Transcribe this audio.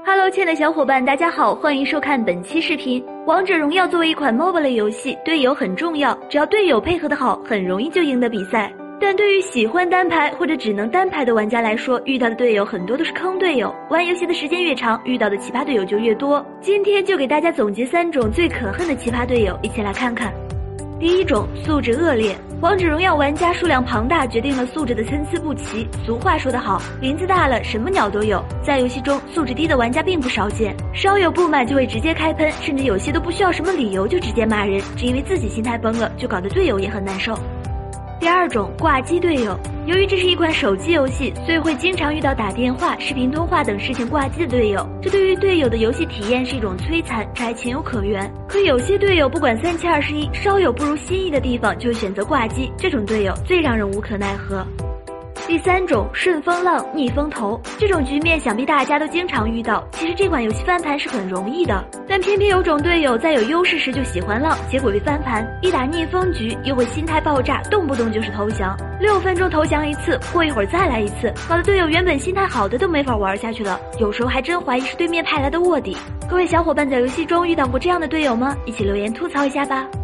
Hello，亲爱的小伙伴，大家好，欢迎收看本期视频。王者荣耀作为一款 MOBA 类游戏，队友很重要，只要队友配合的好，很容易就赢得比赛。但对于喜欢单排或者只能单排的玩家来说，遇到的队友很多都是坑队友。玩游戏的时间越长，遇到的奇葩队友就越多。今天就给大家总结三种最可恨的奇葩队友，一起来看看。第一种素质恶劣，王者荣耀玩家数量庞大，决定了素质的参差不齐。俗话说得好，林子大了，什么鸟都有。在游戏中，素质低的玩家并不少见，稍有不满就会直接开喷，甚至有些都不需要什么理由就直接骂人，只因为自己心态崩了，就搞得队友也很难受。第二种挂机队友，由于这是一款手机游戏，所以会经常遇到打电话、视频通话等事情挂机的队友。这对于队友的游戏体验是一种摧残，这还情有可原。可有些队友不管三七二十一，稍有不如心意的地方就选择挂机，这种队友最让人无可奈何。第三种顺风浪逆风头，这种局面想必大家都经常遇到。其实这款游戏翻盘是很容易的，但偏偏有种队友在有优势时就喜欢浪，结果被翻盘。一打逆风局又会心态爆炸，动不动就是投降，六分钟投降一次，过一会儿再来一次，搞得队友原本心态好的都没法玩下去了。有时候还真怀疑是对面派来的卧底。各位小伙伴在游戏中遇到过这样的队友吗？一起留言吐槽一下吧。